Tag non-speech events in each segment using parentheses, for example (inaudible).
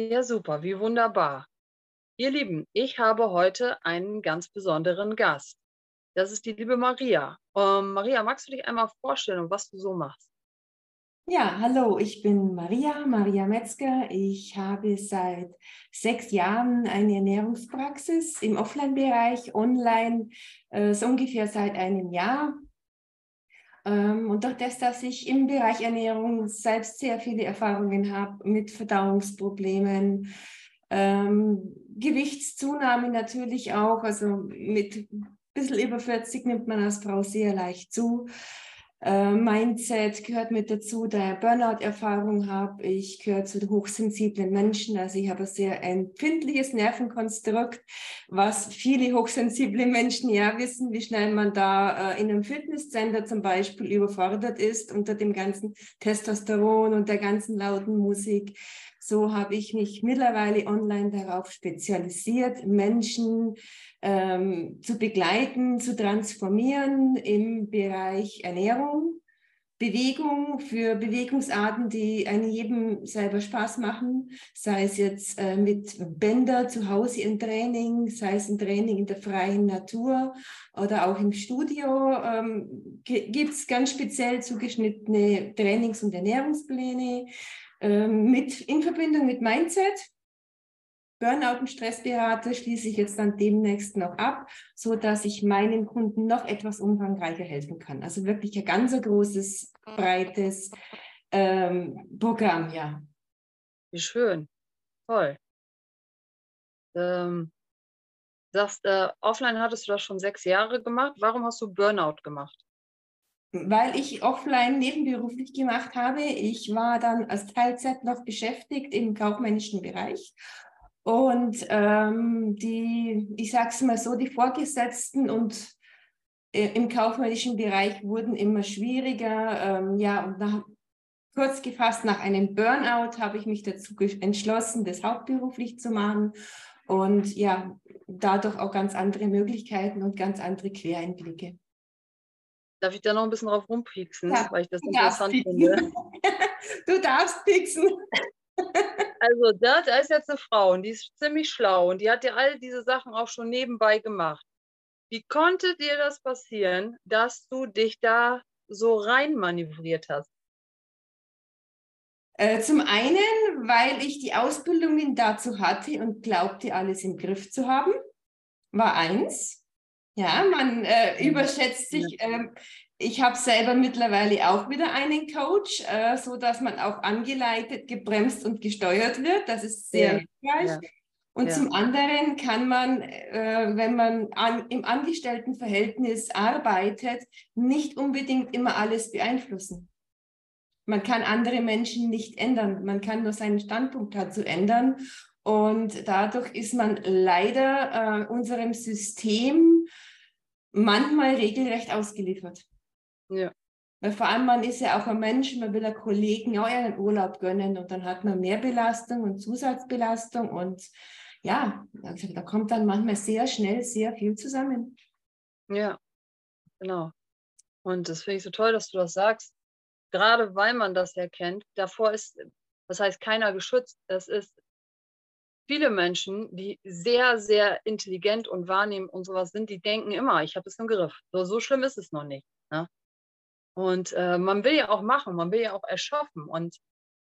Ja, super, wie wunderbar. Ihr Lieben, ich habe heute einen ganz besonderen Gast. Das ist die liebe Maria. Ähm, Maria, magst du dich einmal vorstellen, was du so machst? Ja, hallo, ich bin Maria, Maria Metzger. Ich habe seit sechs Jahren eine Ernährungspraxis im Offline-Bereich, online äh, so ungefähr seit einem Jahr. Ähm, und durch das, dass ich im Bereich Ernährung selbst sehr viele Erfahrungen habe mit Verdauungsproblemen, ähm, Gewichtszunahme natürlich auch, also mit ein bisschen über 40 nimmt man als Frau sehr leicht zu. Äh, Mindset gehört mit dazu, da ich Burnout-Erfahrung habe. Ich gehöre zu hochsensiblen Menschen, also ich habe ein sehr empfindliches Nervenkonstrukt, was viele hochsensible Menschen ja wissen, wie schnell man da äh, in einem Fitnesscenter zum Beispiel überfordert ist unter dem ganzen Testosteron und der ganzen lauten Musik. So habe ich mich mittlerweile online darauf spezialisiert, Menschen ähm, zu begleiten, zu transformieren im Bereich Ernährung, Bewegung für Bewegungsarten, die einem jedem selber Spaß machen, sei es jetzt äh, mit Bänder zu Hause im Training, sei es ein Training in der freien Natur oder auch im Studio, ähm, gibt es ganz speziell zugeschnittene Trainings- und Ernährungspläne mit, in Verbindung mit Mindset. Burnout und Stressberater schließe ich jetzt dann demnächst noch ab, so dass ich meinen Kunden noch etwas umfangreicher helfen kann. Also wirklich ein ganz großes, breites ähm, Programm, ja. Wie schön. Toll. Ähm, sagst, äh, offline hattest du das schon sechs Jahre gemacht. Warum hast du Burnout gemacht? Weil ich offline nebenberuflich gemacht habe. Ich war dann als Teilzeit noch beschäftigt im kaufmännischen Bereich. Und ähm, die, ich sage es mal so, die Vorgesetzten und äh, im kaufmännischen Bereich wurden immer schwieriger. Ähm, ja, und nach, kurz gefasst, nach einem Burnout habe ich mich dazu entschlossen, das hauptberuflich zu machen. Und ja, dadurch auch ganz andere Möglichkeiten und ganz andere Quereinblicke. Darf ich da noch ein bisschen drauf rumpieksen, ja, weil ich das interessant finde? (laughs) du darfst pieksen. (laughs) Also da, da ist jetzt eine Frau und die ist ziemlich schlau und die hat ja all diese Sachen auch schon nebenbei gemacht. Wie konnte dir das passieren, dass du dich da so rein manövriert hast? Äh, zum einen, weil ich die Ausbildungen dazu hatte und glaubte, alles im Griff zu haben, war eins. Ja, man äh, überschätzt sich. Ähm, ich habe selber mittlerweile auch wieder einen Coach, äh, so dass man auch angeleitet, gebremst und gesteuert wird. Das ist sehr hilfreich. Ja. Und ja. zum anderen kann man, äh, wenn man an, im Angestelltenverhältnis arbeitet, nicht unbedingt immer alles beeinflussen. Man kann andere Menschen nicht ändern. Man kann nur seinen Standpunkt dazu ändern. Und dadurch ist man leider äh, unserem System manchmal regelrecht ausgeliefert. Ja. Weil vor allem man ist ja auch ein Mensch, man will einen Kollegen auch einen Urlaub gönnen und dann hat man mehr Belastung und Zusatzbelastung und ja, da kommt dann manchmal sehr schnell sehr viel zusammen. Ja, genau. Und das finde ich so toll, dass du das sagst. Gerade weil man das ja kennt, davor ist, das heißt keiner geschützt. Es ist viele Menschen, die sehr, sehr intelligent und wahrnehmen und sowas sind, die denken immer, ich habe es im Griff. So, so schlimm ist es noch nicht. Ne? Und äh, man will ja auch machen, man will ja auch erschaffen. Und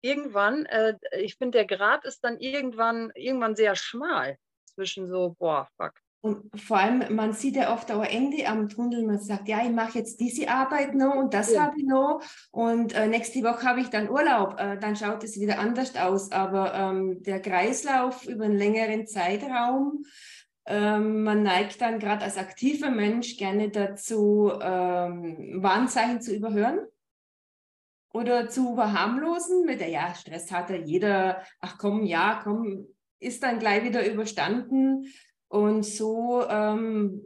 irgendwann, äh, ich finde, der Grad ist dann irgendwann, irgendwann sehr schmal zwischen so, boah, fuck, und vor allem, man sieht ja oft auch Ende am Tunnel, man sagt, ja, ich mache jetzt diese Arbeit noch und das ja. habe ich noch und äh, nächste Woche habe ich dann Urlaub. Äh, dann schaut es wieder anders aus. Aber ähm, der Kreislauf über einen längeren Zeitraum, ähm, man neigt dann gerade als aktiver Mensch gerne dazu, ähm, Warnzeichen zu überhören oder zu verharmlosen mit der, ja, Stress hat ja jeder, ach komm, ja, komm, ist dann gleich wieder überstanden. Und so ähm,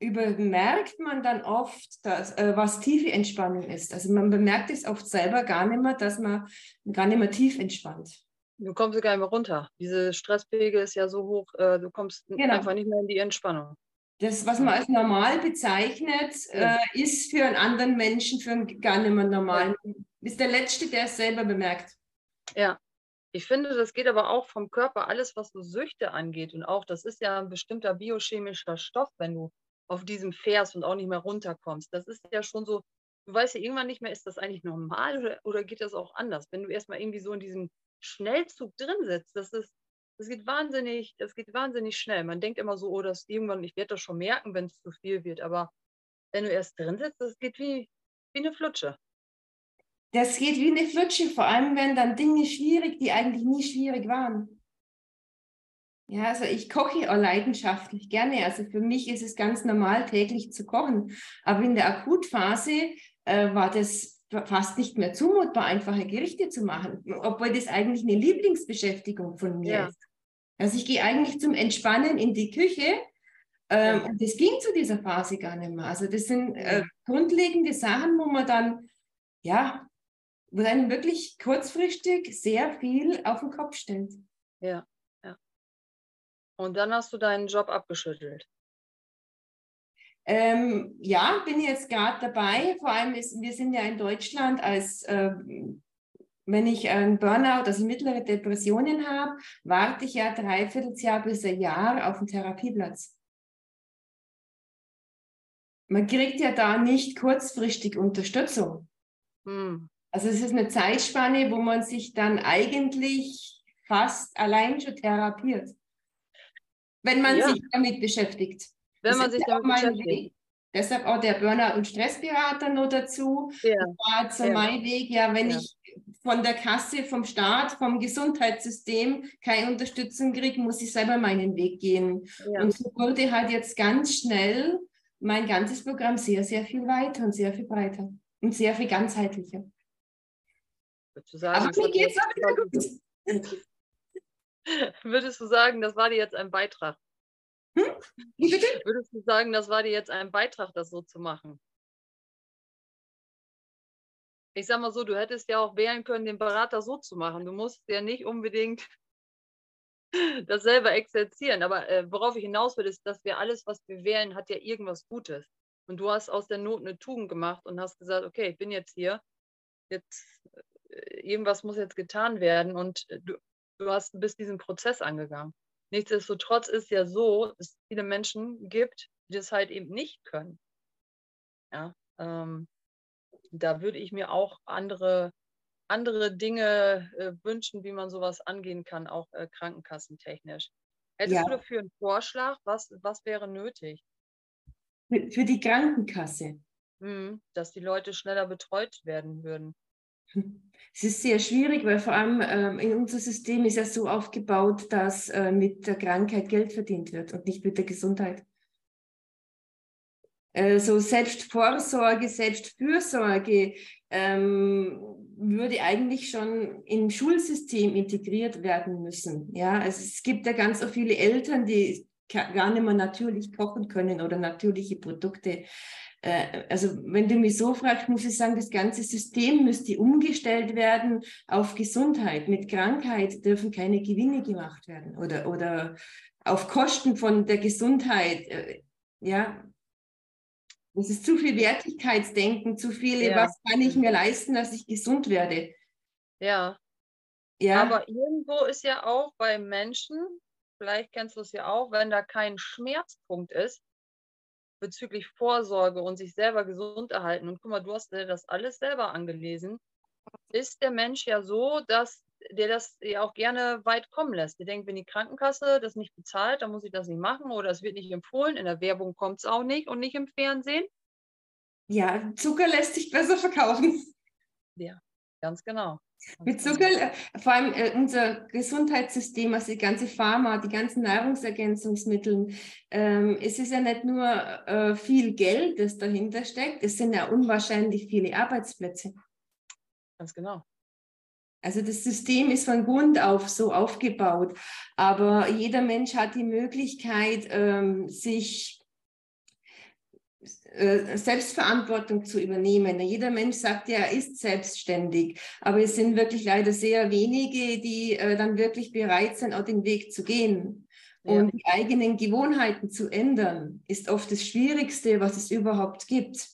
übermerkt man dann oft, dass, äh, was tiefe Entspannung ist. Also man bemerkt es oft selber gar nicht mehr, dass man gar nicht mehr tief entspannt. Du kommst gar nicht mehr runter. Diese Stresspegel ist ja so hoch, äh, du kommst genau. einfach nicht mehr in die Entspannung. Das, was man als normal bezeichnet, äh, ist für einen anderen Menschen für einen gar nicht mehr normal. Ist der Letzte, der es selber bemerkt. Ja, Ich finde, das geht aber auch vom Körper, alles, was so Süchte angeht. Und auch, das ist ja ein bestimmter biochemischer Stoff, wenn du auf diesem fährst und auch nicht mehr runterkommst. Das ist ja schon so, du weißt ja irgendwann nicht mehr, ist das eigentlich normal oder, oder geht das auch anders? Wenn du erstmal irgendwie so in diesem Schnellzug drin sitzt, das ist, das geht wahnsinnig, das geht wahnsinnig schnell. Man denkt immer so, oh, das irgendwann, ich werde das schon merken, wenn es zu viel wird. Aber wenn du erst drin sitzt, das geht wie, wie eine Flutsche. Das geht wie eine Flutsche, vor allem wenn dann Dinge schwierig, die eigentlich nie schwierig waren. Ja, also ich koche auch leidenschaftlich gerne. Also für mich ist es ganz normal, täglich zu kochen. Aber in der Akutphase äh, war das fast nicht mehr zumutbar, einfache Gerichte zu machen, obwohl das eigentlich eine Lieblingsbeschäftigung von mir ja. ist. Also ich gehe eigentlich zum Entspannen in die Küche ähm, ja. und das ging zu dieser Phase gar nicht mehr. Also das sind äh, grundlegende Sachen, wo man dann, ja, wo dann wirklich kurzfristig sehr viel auf den Kopf stellt. Ja. Und dann hast du deinen Job abgeschüttelt. Ähm, ja, bin jetzt gerade dabei. Vor allem, ist, wir sind ja in Deutschland als, äh, wenn ich einen Burnout, also mittlere Depressionen habe, warte ich ja dreiviertel Jahr bis ein Jahr auf einen Therapieplatz. Man kriegt ja da nicht kurzfristig Unterstützung. Hm. Also es ist eine Zeitspanne, wo man sich dann eigentlich fast allein schon therapiert wenn man ja. sich damit beschäftigt. Wenn das man sich damit beschäftigt. Weg. Deshalb auch der Burnout- und Stressberater noch dazu. Ja. Das war so ja. mein Weg, ja, wenn ja. ich von der Kasse, vom Staat, vom Gesundheitssystem keine Unterstützung kriege, muss ich selber meinen Weg gehen. Ja. Und so wurde halt jetzt ganz schnell mein ganzes Programm sehr, sehr viel weiter und sehr viel breiter und sehr viel ganzheitlicher. Sagen, Aber mir geht es auch wieder gut. (laughs) Würdest du sagen, das war dir jetzt ein Beitrag? Hm? Wie bitte? Würdest du sagen, das war dir jetzt ein Beitrag, das so zu machen? Ich sag mal so, du hättest ja auch wählen können, den Berater so zu machen. Du musst ja nicht unbedingt (laughs) das selber exerzieren. Aber äh, worauf ich hinaus will, ist, dass wir alles, was wir wählen, hat ja irgendwas Gutes. Und du hast aus der Not eine Tugend gemacht und hast gesagt, okay, ich bin jetzt hier, jetzt irgendwas muss jetzt getan werden. Und äh, du, du hast, bist diesen Prozess angegangen. Nichtsdestotrotz ist ja so, dass es viele Menschen gibt, die das halt eben nicht können. Ja, ähm, da würde ich mir auch andere, andere Dinge äh, wünschen, wie man sowas angehen kann, auch äh, krankenkassentechnisch. Hättest ja. du dafür einen Vorschlag? Was, was wäre nötig? Für die Krankenkasse. Hm, dass die Leute schneller betreut werden würden. Es ist sehr schwierig, weil vor allem ähm, in unser System ist ja so aufgebaut, dass äh, mit der Krankheit Geld verdient wird und nicht mit der Gesundheit. Äh, so Selbstvorsorge, Selbstfürsorge ähm, würde eigentlich schon im Schulsystem integriert werden müssen. Ja, also es gibt ja ganz so viele Eltern, die gar nicht mehr natürlich kochen können oder natürliche Produkte also wenn du mich so fragst, muss ich sagen, das ganze System müsste umgestellt werden auf Gesundheit. Mit Krankheit dürfen keine Gewinne gemacht werden oder, oder auf Kosten von der Gesundheit. Äh, ja, es ist zu viel Wertigkeitsdenken, zu viel, ja. was kann ich mir leisten, dass ich gesund werde. Ja. Ja. Aber irgendwo ist ja auch bei Menschen, vielleicht kennst du es ja auch, wenn da kein Schmerzpunkt ist, bezüglich Vorsorge und sich selber gesund erhalten. Und guck mal, du hast dir das alles selber angelesen. Ist der Mensch ja so, dass der das ja auch gerne weit kommen lässt. Der denkt, wenn die Krankenkasse das nicht bezahlt, dann muss ich das nicht machen oder es wird nicht empfohlen. In der Werbung kommt es auch nicht und nicht im Fernsehen. Ja, Zucker lässt sich besser verkaufen. Ja, ganz genau. Mit Zucker, äh, vor allem äh, unser Gesundheitssystem, also die ganze Pharma, die ganzen Nahrungsergänzungsmittel, ähm, es ist ja nicht nur äh, viel Geld, das dahinter steckt, es sind ja unwahrscheinlich viele Arbeitsplätze. Ganz genau. Also das System ist von Grund auf so aufgebaut, aber jeder Mensch hat die Möglichkeit, ähm, sich Selbstverantwortung zu übernehmen. Jeder Mensch sagt ja, er ist selbstständig, aber es sind wirklich leider sehr wenige, die äh, dann wirklich bereit sind, auch den Weg zu gehen. Ja. Und die eigenen Gewohnheiten zu ändern, ist oft das Schwierigste, was es überhaupt gibt.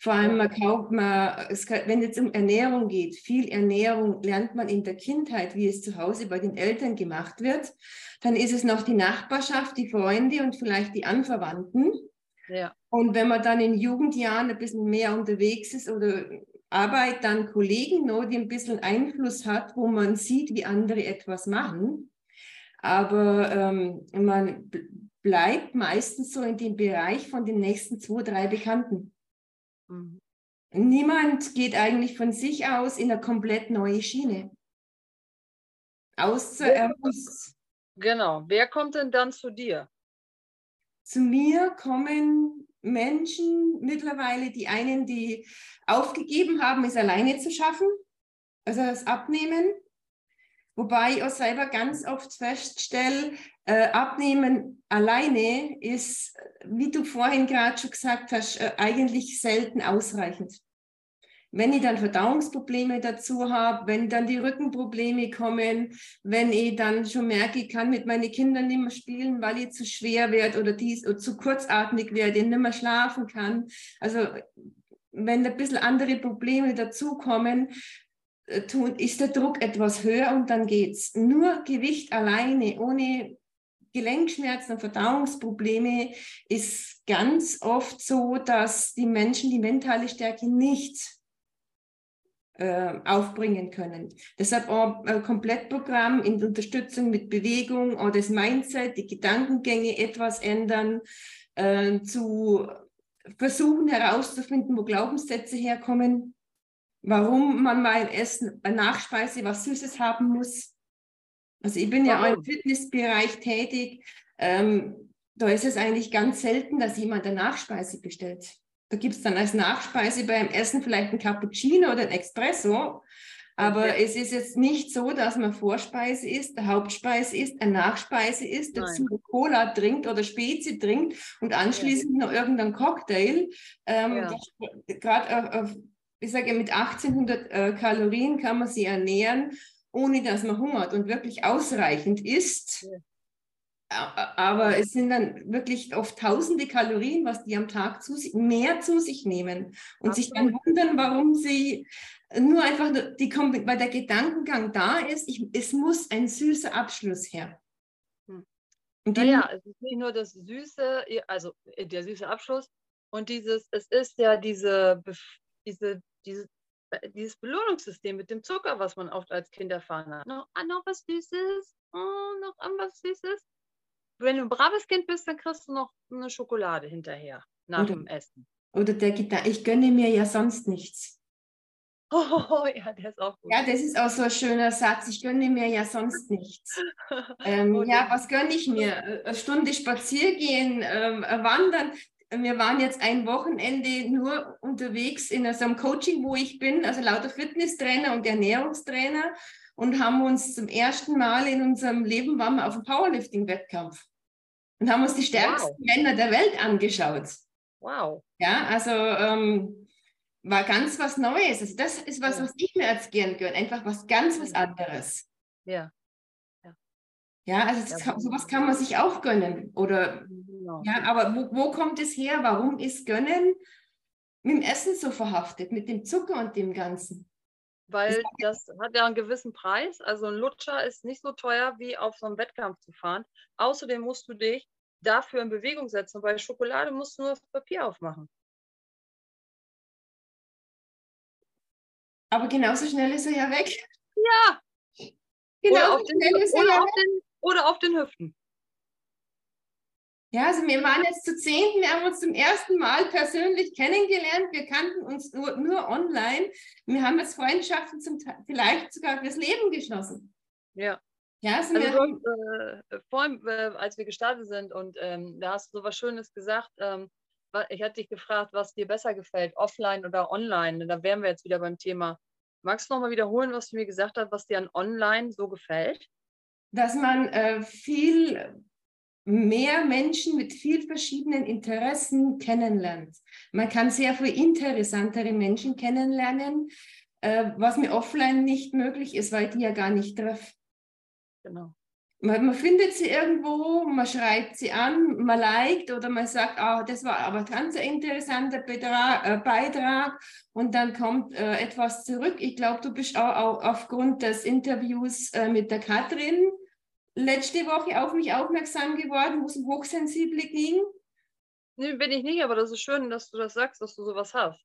Vor allem, man kauft, man, es, wenn es um Ernährung geht, viel Ernährung lernt man in der Kindheit, wie es zu Hause bei den Eltern gemacht wird. Dann ist es noch die Nachbarschaft, die Freunde und vielleicht die Anverwandten. Ja. Und wenn man dann in Jugendjahren ein bisschen mehr unterwegs ist oder Arbeit, dann Kollegen, no, die ein bisschen Einfluss hat, wo man sieht, wie andere etwas machen. Aber ähm, man bleibt meistens so in dem Bereich von den nächsten zwei, drei Bekannten. Mhm. Niemand geht eigentlich von sich aus in eine komplett neue Schiene. Außer er muss. Genau. Wer kommt denn dann zu dir? Zu mir kommen Menschen mittlerweile, die einen, die aufgegeben haben, es alleine zu schaffen, also das Abnehmen. Wobei ich auch selber ganz oft feststelle, äh, Abnehmen alleine ist, wie du vorhin gerade schon gesagt hast, äh, eigentlich selten ausreichend. Wenn ich dann Verdauungsprobleme dazu habe, wenn dann die Rückenprobleme kommen, wenn ich dann schon merke, ich kann mit meinen Kindern nicht mehr spielen, weil ich zu schwer werde oder dies oder zu kurzatmig werde, nicht mehr schlafen kann. Also wenn ein bisschen andere Probleme dazukommen, äh, tun, ist der Druck etwas höher und dann geht es. Nur Gewicht alleine, ohne Gelenkschmerzen und Verdauungsprobleme, ist ganz oft so, dass die Menschen die mentale Stärke nicht aufbringen können. Deshalb auch ein Komplettprogramm in Unterstützung mit Bewegung oder das Mindset, die Gedankengänge etwas ändern, äh, zu versuchen herauszufinden, wo Glaubenssätze herkommen warum man beim Essen bei Nachspeise was Süßes haben muss. Also ich bin ja auch im Fitnessbereich tätig. Ähm, da ist es eigentlich ganz selten, dass jemand eine Nachspeise bestellt. Da gibt es dann als Nachspeise beim Essen vielleicht ein Cappuccino oder ein Espresso. Aber ja. es ist jetzt nicht so, dass man Vorspeise isst, Hauptspeise isst, eine Nachspeise isst, dazu Nein. Cola trinkt oder Spezi trinkt und anschließend ja. noch irgendein Cocktail. Ähm, ja. Gerade auf, ich sage, mit 1800 äh, Kalorien kann man sie ernähren, ohne dass man hungert und wirklich ausreichend isst. Ja. Aber es sind dann wirklich oft tausende Kalorien, was die am Tag zu sich, mehr zu sich nehmen und Absolut. sich dann wundern, warum sie nur einfach, die, weil der Gedankengang da ist, ich, es muss ein süßer Abschluss her. Hm. naja, es ist nicht nur das Süße, also äh, der süße Abschluss und dieses, es ist ja diese, diese dieses, äh, dieses Belohnungssystem mit dem Zucker, was man oft als Kind erfahren hat. Noch, ah, noch was Süßes, oh, noch was Süßes. Wenn du ein braves Kind bist, dann kriegst du noch eine Schokolade hinterher nach oder, dem Essen. Oder der Gedanke, ich gönne mir ja sonst nichts. (laughs) Oh, ja, der ist auch gut. Ja, das ist auch so ein schöner Satz. Ich gönne mir ja sonst nichts. (laughs) ähm, ja, was gönne ich mir? Eine Stunde spazieren gehen, ähm, wandern wir waren jetzt ein Wochenende nur unterwegs in so einem Coaching, wo ich bin, also lauter Fitnesstrainer und Ernährungstrainer und haben uns zum ersten Mal in unserem Leben waren wir auf einem Powerlifting-Wettkampf und haben uns die stärksten wow. Männer der Welt angeschaut. Wow. Ja, also ähm, war ganz was Neues. Also das ist was, ja. was ich mir als gern gönne, einfach was ganz was anderes. Ja. Ja, also das kann, sowas kann man sich auch gönnen. Oder genau. ja, aber wo, wo kommt es her? Warum ist Gönnen mit dem Essen so verhaftet, mit dem Zucker und dem Ganzen? Weil das hat ja einen gewissen Preis. Also ein Lutscher ist nicht so teuer, wie auf so einem Wettkampf zu fahren. Außerdem musst du dich dafür in Bewegung setzen. Bei Schokolade musst du nur das Papier aufmachen. Aber genauso schnell ist er ja weg. Ja. Genauso schnell ist er ja weg oder auf den Hüften. Ja, also wir waren jetzt zu zehnten, wir haben uns zum ersten Mal persönlich kennengelernt. Wir kannten uns nur, nur online. Wir haben jetzt Freundschaften zum vielleicht sogar fürs Leben geschlossen. Ja. Ja, also wir haben, äh, vorhin, äh, als wir gestartet sind und ähm, da hast du so was Schönes gesagt. Ähm, ich hatte dich gefragt, was dir besser gefällt, offline oder online. Da wären wir jetzt wieder beim Thema. Magst du nochmal wiederholen, was du mir gesagt hast, was dir an online so gefällt? dass man äh, viel mehr Menschen mit viel verschiedenen Interessen kennenlernt. Man kann sehr viel interessantere Menschen kennenlernen, äh, was mir offline nicht möglich ist, weil ich die ja gar nicht treffe. Genau. man, man, findet sie irgendwo, man schreibt sie an, man liked oder man sagt, oh, das war aber ganz ein interessanter Betrag, äh, Beitrag und dann kommt äh, etwas zurück. Ich glaube, du bist auch, auch, aufgrund des Interviews äh, mit der Katrin letzte Woche auf mich aufmerksam geworden, wo es um Hochsensible ging. Nee, bin ich nicht, aber das ist schön, dass du das sagst, dass du sowas hast.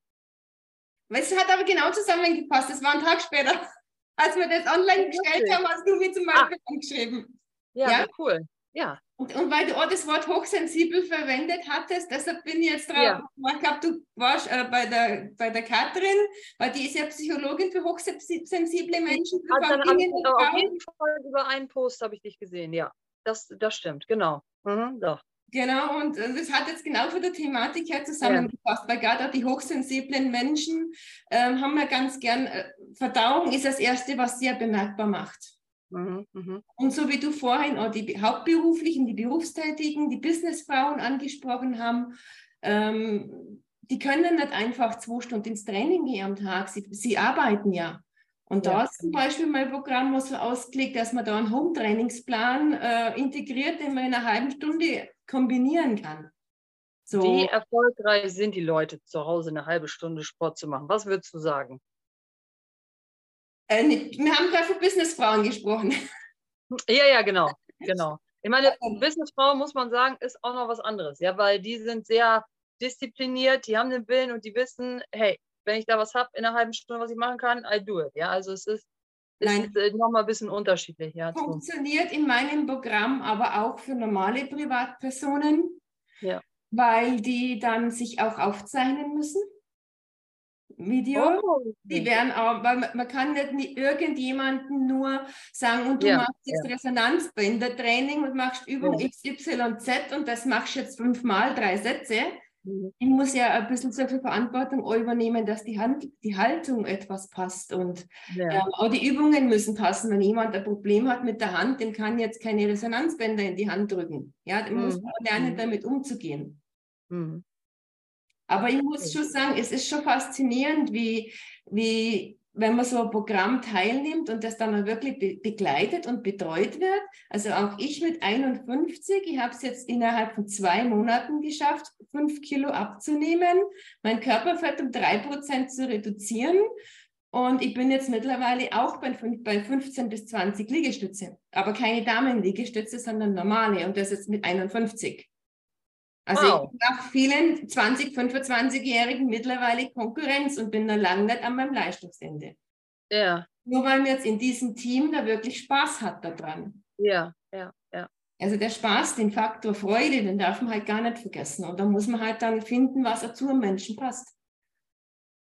Es hat aber genau zusammengepasst. Es war ein Tag später, (laughs) als wir das online gestellt haben, hast du mir zum Beispiel ah. angeschrieben. Ja, ja? cool. Ja. Und, und, weil du auch das Wort hochsensibel verwendet hattest, deshalb bin ich jetzt drauf. Ja. Ich glaube, du warst äh, bei, der, bei der Katrin, weil die ist ja Psychologin für hochsensible Menschen. Also dann ich, auf jeden Fall über einen Post habe ich dich gesehen, ja. Das, das stimmt, genau. Mhm, doch. Genau, und das hat jetzt genau für die Thematik her zusammengefasst, ja. weil gerade auch die hochsensiblen Menschen ähm, haben ja ganz gern, äh, Verdauung ist das Erste, was sehr bemerkbar macht. Mhm, mhm. Und so wie du vorhin auch die Hauptberuflichen, die Berufstätigen, die Businessfrauen angesprochen haben, ähm, die können nicht einfach zwei Stunden ins Training gehen am Tag. Sie, sie arbeiten ja. Und da ist zum Beispiel mein Programm so ausgelegt, dass man da einen Home-Trainingsplan äh, integriert, den man in einer halben Stunde kombinieren kann. So. Wie erfolgreich sind die Leute zu Hause eine halbe Stunde Sport zu machen? Was würdest du sagen? Äh, wir haben gerade für Businessfrauen gesprochen. Ja, ja, genau, genau. Ich meine, (laughs) Businessfrau muss man sagen, ist auch noch was anderes, ja, weil die sind sehr diszipliniert, die haben den Willen und die wissen, hey, wenn ich da was habe in einer halben Stunde, was ich machen kann, I do it. Ja, also es ist, Nein. ist äh, nochmal ein bisschen unterschiedlich. Ja, Funktioniert in meinem Programm aber auch für normale Privatpersonen, ja. weil die dann sich auch aufzeichnen müssen. Video. Oh. Die werden auch, weil man, man kann nicht irgendjemanden nur sagen, und du ja, machst jetzt ja. Resonanzbändertraining und machst Übung ja. XYZ und das machst du jetzt fünfmal, drei Sätze. Mhm. Ich muss ja ein bisschen so viel Verantwortung übernehmen, dass die, Hand, die Haltung etwas passt und ja. ähm, auch die Übungen müssen passen. Wenn jemand ein Problem hat mit der Hand, dem kann jetzt keine Resonanzbänder in die Hand drücken. Ja, der mhm. muss lernen, mhm. damit umzugehen. Mhm. Aber ich muss schon sagen, es ist schon faszinierend, wie, wie wenn man so ein Programm teilnimmt und das dann auch wirklich be begleitet und betreut wird. Also auch ich mit 51, ich habe es jetzt innerhalb von zwei Monaten geschafft, fünf Kilo abzunehmen, mein Körperfett um drei Prozent zu reduzieren. Und ich bin jetzt mittlerweile auch bei, bei 15 bis 20 Liegestütze, aber keine Damenliegestütze, sondern normale und das jetzt mit 51. Also wow. ich mache vielen 20, 25-Jährigen mittlerweile Konkurrenz und bin da lange nicht an meinem Leistungsende. Ja. Nur weil man jetzt in diesem Team da wirklich Spaß hat daran. Ja, ja, ja. Also der Spaß, den Faktor Freude, den darf man halt gar nicht vergessen. Und da muss man halt dann finden, was zu einem Menschen passt.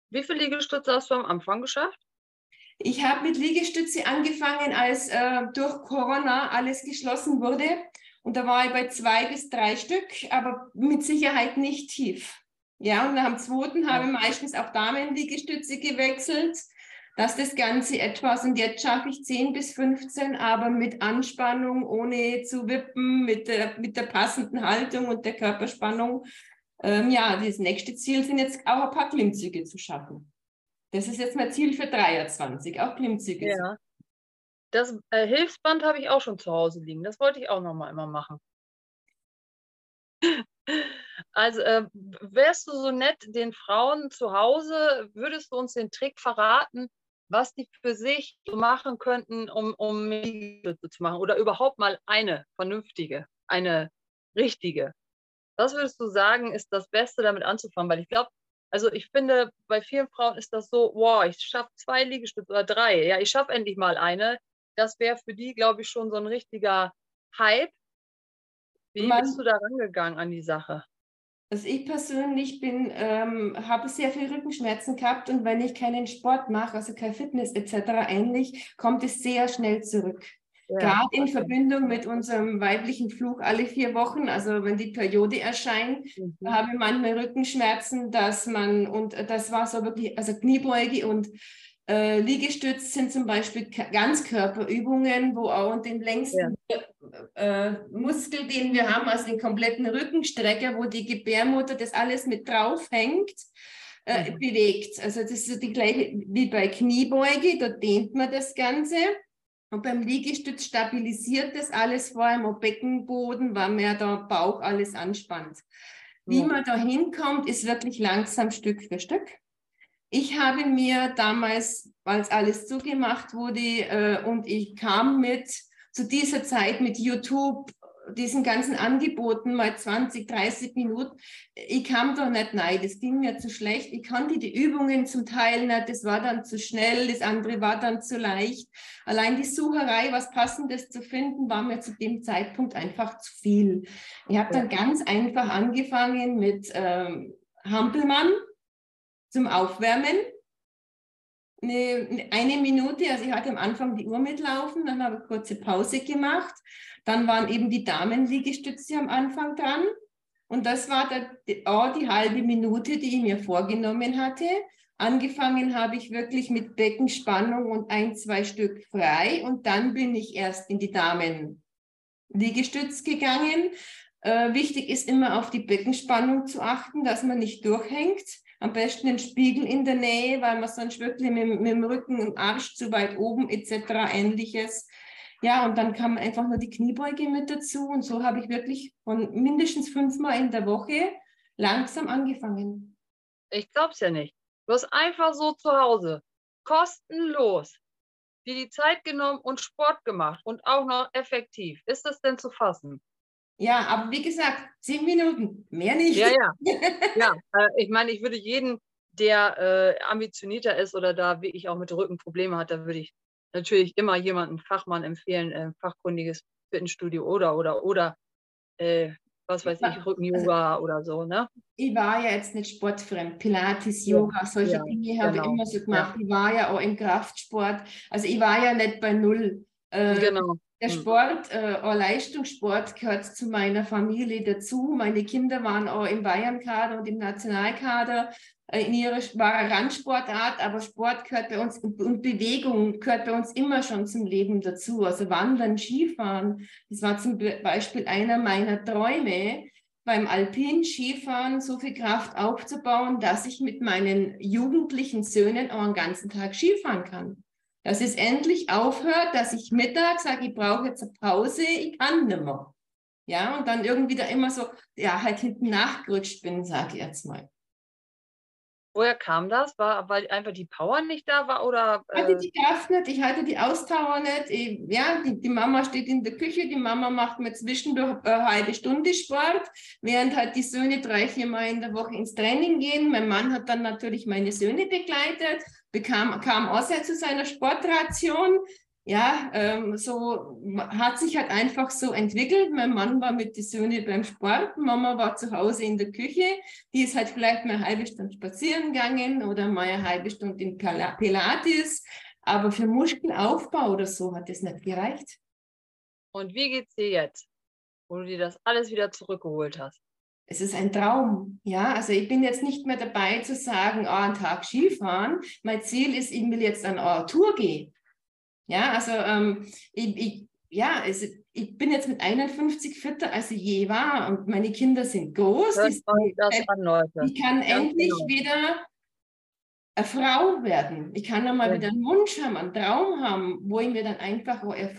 Wie viele Liegestütze hast du am Anfang geschafft? Ich habe mit Liegestütze angefangen, als äh, durch Corona alles geschlossen wurde. Und da war ich bei zwei bis drei Stück, aber mit Sicherheit nicht tief. Ja, und am zweiten habe ich meistens auch Damenliegestütze gewechselt, dass das Ganze etwas, und jetzt schaffe ich 10 bis 15, aber mit Anspannung, ohne zu wippen, mit der, mit der passenden Haltung und der Körperspannung. Ähm, ja, das nächste Ziel sind jetzt auch ein paar Klimmzüge zu schaffen. Das ist jetzt mein Ziel für 23, auch Klimmzüge. Ja. Das äh, Hilfsband habe ich auch schon zu Hause liegen. Das wollte ich auch noch mal immer machen. (laughs) Also äh, wärst du so nett, den Frauen zu Hause, würdest du uns den Trick verraten, was die für sich machen könnten, um, um zu machen oder überhaupt mal eine vernünftige, eine richtige? Was würdest du sagen, ist das Beste, damit anzufangen? Weil ich glaube, also ich finde, bei vielen Frauen ist das so, wow, ich schaffe zwei Liegestütze oder drei. Ja, ich schaffe endlich mal eine das wäre für die, glaube ich, schon so ein richtiger Hype. Wie Man, bist du da rangegangen an die Sache? Also ich persönlich bin, ähm, habe sehr viel Rückenschmerzen gehabt und wenn ich keinen Sport mache, also kein Fitness etc. ähnlich, kommt es sehr schnell zurück. Ja. Gerade in Verbindung mit unserem weiblichen Fluch alle vier Wochen, also wenn die Periode erscheint, mhm. habe ich manchmal Rückenschmerzen, dass man, und das war so wirklich, also Kniebeuge und äh, Liegestütz sind zum Beispiel Ganzkörperübungen, wo auch den längsten ja. äh, Muskel, den wir haben, also den kompletten Rückenstrecker, wo die Gebärmutter das alles mit drauf hängt, äh, mhm. bewegt. Also das ist die gleiche wie bei Kniebeuge, da dehnt man das Ganze. Und beim Liegestütz stabilisiert das alles, vor allem am Beckenboden, weil man ja der Bauch alles anspannt. Wie man da hinkommt, ist wirklich langsam Stück für Stück. Ich habe mir damals, als alles zugemacht wurde äh, und ich kam mit zu dieser Zeit mit YouTube diesen ganzen Angeboten mal 20, 30 Minuten. Ich kam doch nicht nein, das ging mir zu schlecht. Ich konnte die Übungen zum Teil nicht, das war dann zu schnell, das andere war dann zu leicht. Allein die Sucherei, was Passendes zu finden, war mir zu dem Zeitpunkt einfach zu viel. Ich habe dann ganz einfach angefangen mit ähm, Hampelmann zum Aufwärmen eine, eine Minute, also ich hatte am Anfang die Uhr mitlaufen, dann habe ich kurze Pause gemacht. Dann waren eben die Damenliegestütze am Anfang dran. Und das war der, oh, die halbe Minute, die ich mir vorgenommen hatte. Angefangen habe ich wirklich mit Beckenspannung und ein, zwei Stück frei. Und dann bin ich erst in die Damenliegestütze gegangen. Äh, wichtig ist immer auf die Beckenspannung zu achten, dass man nicht durchhängt am besten einen Spiegel in der Nähe, weil man sonst wirklich mit, mit dem Rücken und Arsch zu weit oben etc. ähnliches. Ja, und dann kam einfach nur die Kniebeuge mit dazu. Und so habe ich wirklich von mindestens fünfmal in der Woche langsam angefangen. Ich glaube es ja nicht. Du hast einfach so zu Hause kostenlos dir die Zeit genommen und Sport gemacht und auch noch effektiv. Ist das denn zu fassen? Ja, aber wie gesagt, zehn Minuten, mehr nicht. Ja, ja. (laughs) ja äh, ich meine, ich würde jeden, der äh, ambitionierter ist oder da wirklich auch mit Rücken Probleme hat, da würde ich natürlich immer jemanden, Fachmann empfehlen, äh, fachkundiges Fitnessstudio oder, oder, oder, äh, was weiß ich, Rücken-Yoga also, oder so, ne? Ich war ja jetzt nicht sportfremd, Pilates, Yoga, solche ja, Dinge habe genau. ich immer so gemacht. Ja. Ich war ja auch im Kraftsport, also ich war ja nicht bei Null. Äh, genau. Der hm. Sport, äh, Leistungssport gehört zu meiner Familie dazu. Meine Kinder waren auch im Bayern-Kader und im Nationalkader äh, in ihrer Randsportart, aber Sport gehört bei uns und Bewegung gehört bei uns immer schon zum Leben dazu. Also Wandern, Skifahren, das war zum Beispiel einer meiner Träume, beim Alpin Skifahren so viel Kraft aufzubauen, dass ich mit meinen jugendlichen Söhnen auch einen ganzen Tag Skifahren kann. Dass es endlich aufhört, dass ich mittags sage, ich brauche jetzt eine Pause, ich kann nicht mehr. Ja, und dann irgendwie da immer so, ja, halt hinten nachgerutscht bin, sage ich jetzt mal. Woher kam das? War, weil einfach die Power nicht da war oder? Ich hatte die Kraft nicht, ich hatte die Ausdauer nicht. Ich, ja, die, die, Mama steht in der Küche, die Mama macht mir zwischendurch eine halbe Stunde Sport, während halt die Söhne drei, vier Mal in der Woche ins Training gehen. Mein Mann hat dann natürlich meine Söhne begleitet, bekam, kam außer zu seiner Sportration. Ja, ähm, so hat sich halt einfach so entwickelt. Mein Mann war mit den Söhnen beim Sport, Mama war zu Hause in der Küche. Die ist halt vielleicht mal eine halbe Stunde spazieren gegangen oder mal eine halbe Stunde in Pilates. Aber für Muskelaufbau oder so hat es nicht gereicht. Und wie geht's dir jetzt, wo du dir das alles wieder zurückgeholt hast? Es ist ein Traum, ja. Also ich bin jetzt nicht mehr dabei zu sagen, oh, einen Tag Skifahren. Mein Ziel ist, ich will jetzt an eine Tour gehen. Ja, also ähm, ich, ich, ja, also ich bin jetzt mit 51 fitter, als ich je war und meine Kinder sind groß. Das das an. Ich kann Ganz endlich genau. wieder eine Frau werden. Ich kann dann mal ja. wieder einen Wunsch haben, einen Traum haben, wo ich mir dann einfach. Ja.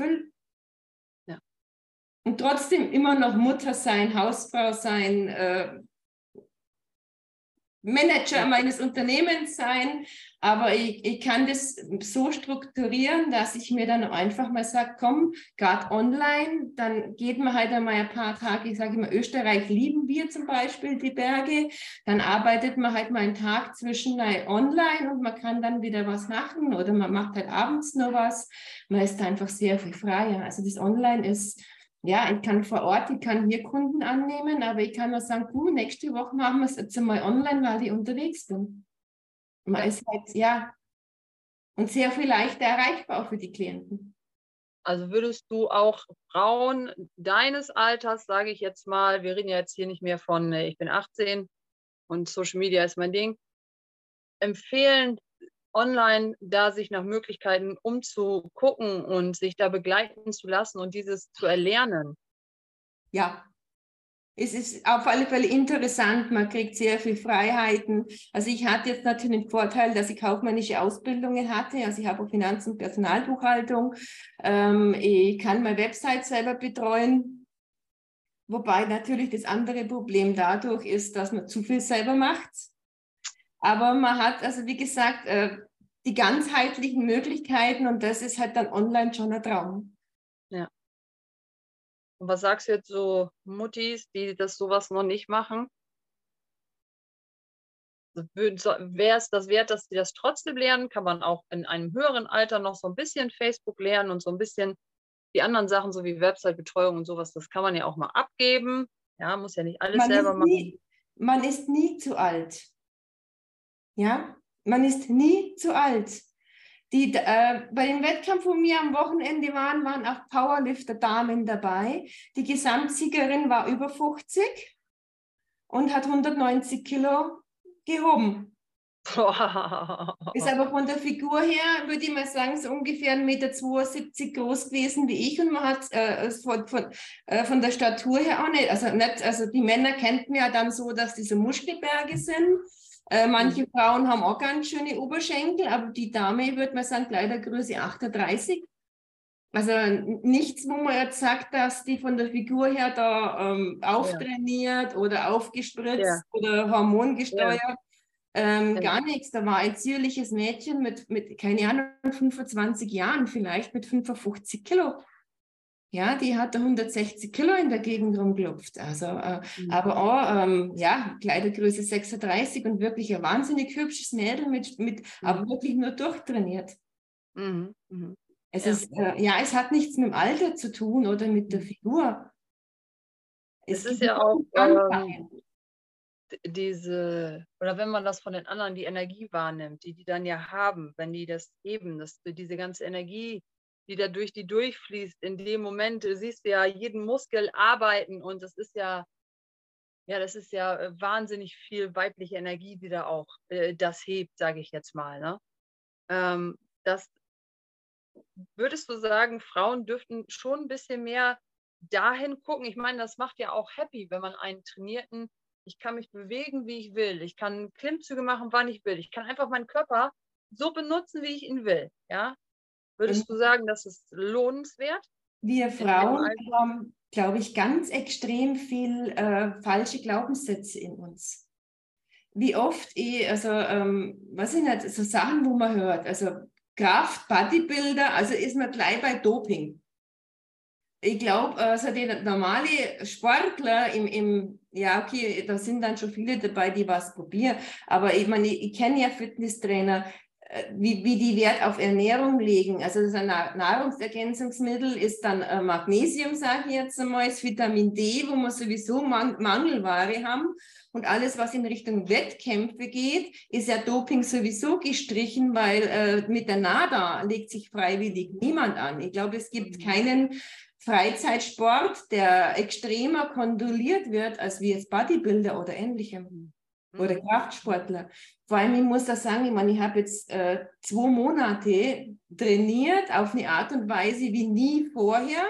Und trotzdem immer noch Mutter sein, Hausfrau sein, äh, Manager meines Unternehmens sein, aber ich, ich kann das so strukturieren, dass ich mir dann einfach mal sage, komm, gerade online, dann geht man halt einmal ein paar Tage, ich sage immer, Österreich lieben wir zum Beispiel die Berge, dann arbeitet man halt mal einen Tag zwischen online und man kann dann wieder was machen oder man macht halt abends noch was, man ist einfach sehr viel freier. Also das Online ist ja, ich kann vor Ort, ich kann hier Kunden annehmen, aber ich kann auch sagen, du, nächste Woche machen wir es jetzt einmal online, weil ich unterwegs bin. Man ja. ist halt, ja, und sehr viel leichter erreichbar auch für die Klienten. Also würdest du auch Frauen deines Alters, sage ich jetzt mal, wir reden ja jetzt hier nicht mehr von, äh, ich bin 18 und Social Media ist mein Ding, empfehlen, online da sich nach Möglichkeiten umzugucken und sich da begleiten zu lassen und dieses zu erlernen. Ja, es ist auf alle Fälle interessant, man kriegt sehr viel Freiheiten. Also ich hatte jetzt natürlich den Vorteil, dass ich kaufmännische Ausbildungen hatte. Also ich habe auch Finanz- und Personalbuchhaltung. Ähm, ich kann meine Website selber betreuen. Wobei natürlich das andere Problem dadurch ist, dass man zu viel selber macht. Aber man hat, also wie gesagt, äh, die ganzheitlichen Möglichkeiten und das ist halt dann online schon ein Traum. Ja. Und was sagst du jetzt so Muttis, die das sowas noch nicht machen? Wäre es das wert, dass sie das trotzdem lernen? Kann man auch in einem höheren Alter noch so ein bisschen Facebook lernen und so ein bisschen die anderen Sachen, so wie Website-Betreuung und sowas, das kann man ja auch mal abgeben. Ja, muss ja nicht alles man selber machen. Nie, man ist nie zu alt. Ja, man ist nie zu alt. Die, äh, bei dem Wettkampf, wo wir am Wochenende waren, waren auch Powerlifter-Damen dabei. Die Gesamtsiegerin war über 50 und hat 190 Kilo gehoben. Ist aber von der Figur her, würde ich mal sagen, so ungefähr 1,72 Meter groß gewesen wie ich und man hat äh, von, von, äh, von der Statur her auch nicht, also nicht, also die Männer kennt man ja dann so, dass diese Muskelberge sind äh, manche mhm. Frauen haben auch ganz schöne Oberschenkel, aber die Dame, würde man sagen, Kleidergröße 38. Also nichts, wo man jetzt sagt, dass die von der Figur her da ähm, auftrainiert ja. oder aufgespritzt ja. oder hormongesteuert. Ja. Ähm, gar nichts. Da war ein zierliches Mädchen mit, mit, keine Ahnung, 25 Jahren, vielleicht mit 55 Kilo. Ja, die hatte 160 Kilo in der Gegend rumgelupft. Also, äh, mhm. aber auch, ähm, ja, Kleidergröße 36 und wirklich ein wahnsinnig hübsches Mädel mit, mit mhm. aber wirklich nur durchtrainiert. Mhm. Mhm. Es ja. ist, äh, ja, es hat nichts mit dem Alter zu tun oder mit der mhm. Figur. Es, es ist ja auch ähm, diese, oder wenn man das von den anderen, die Energie wahrnimmt, die die dann ja haben, wenn die das geben, dass diese ganze Energie die da durch die durchfließt. In dem Moment siehst du ja jeden Muskel arbeiten und das ist ja, ja, das ist ja äh, wahnsinnig viel weibliche Energie, die da auch äh, das hebt, sage ich jetzt mal. Ne? Ähm, das würdest du sagen, Frauen dürften schon ein bisschen mehr dahin gucken. Ich meine, das macht ja auch happy, wenn man einen trainierten, ich kann mich bewegen, wie ich will. Ich kann Klimmzüge machen, wann ich will. Ich kann einfach meinen Körper so benutzen, wie ich ihn will. Ja, Würdest du sagen, das ist lohnenswert? Wir Frauen haben, glaube ich, ganz extrem viel äh, falsche Glaubenssätze in uns. Wie oft ich, also, ähm, was sind nicht, so Sachen, wo man hört, also Kraft, Bodybuilder, also ist man gleich bei Doping. Ich glaube, also die normale Sportler im, im, ja, okay, da sind dann schon viele dabei, die was probieren. Aber ich meine, ich, ich kenne ja Fitnesstrainer, wie, wie die Wert auf Ernährung legen. Also das Nahrungsergänzungsmittel ist dann äh, Magnesium, sage ich jetzt einmal, ist Vitamin D, wo wir sowieso Man Mangelware haben. Und alles, was in Richtung Wettkämpfe geht, ist ja Doping sowieso gestrichen, weil äh, mit der NADA legt sich freiwillig niemand an. Ich glaube, es gibt mhm. keinen Freizeitsport, der extremer kondoliert wird als wie jetzt Bodybuilder oder ähnlichem oder mhm. Kraftsportler. Vor allem, ich muss da sagen, ich meine, ich habe jetzt äh, zwei Monate trainiert auf eine Art und Weise wie nie vorher.